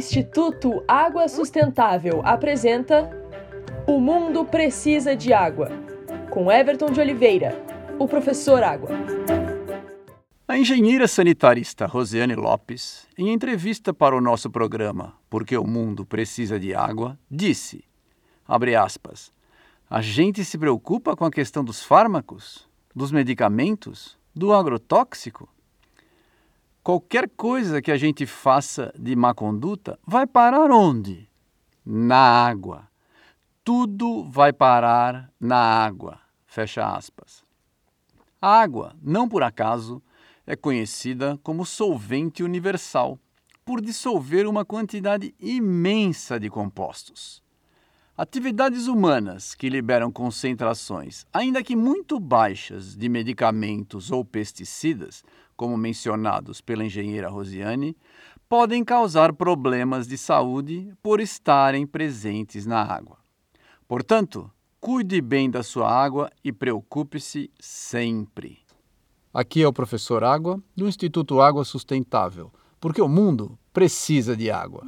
Instituto Água Sustentável apresenta O Mundo Precisa de Água, com Everton de Oliveira, o professor Água. A engenheira sanitarista Rosiane Lopes, em entrevista para o nosso programa Porque o Mundo Precisa de Água, disse, abre aspas, a gente se preocupa com a questão dos fármacos, dos medicamentos, do agrotóxico? Qualquer coisa que a gente faça de má conduta vai parar onde? Na água. Tudo vai parar na água. Fecha aspas. A água, não por acaso, é conhecida como solvente universal, por dissolver uma quantidade imensa de compostos. Atividades humanas que liberam concentrações, ainda que muito baixas, de medicamentos ou pesticidas, como mencionados pela engenheira Rosiane, podem causar problemas de saúde por estarem presentes na água. Portanto, cuide bem da sua água e preocupe-se sempre. Aqui é o professor Água, do Instituto Água Sustentável, porque o mundo precisa de água.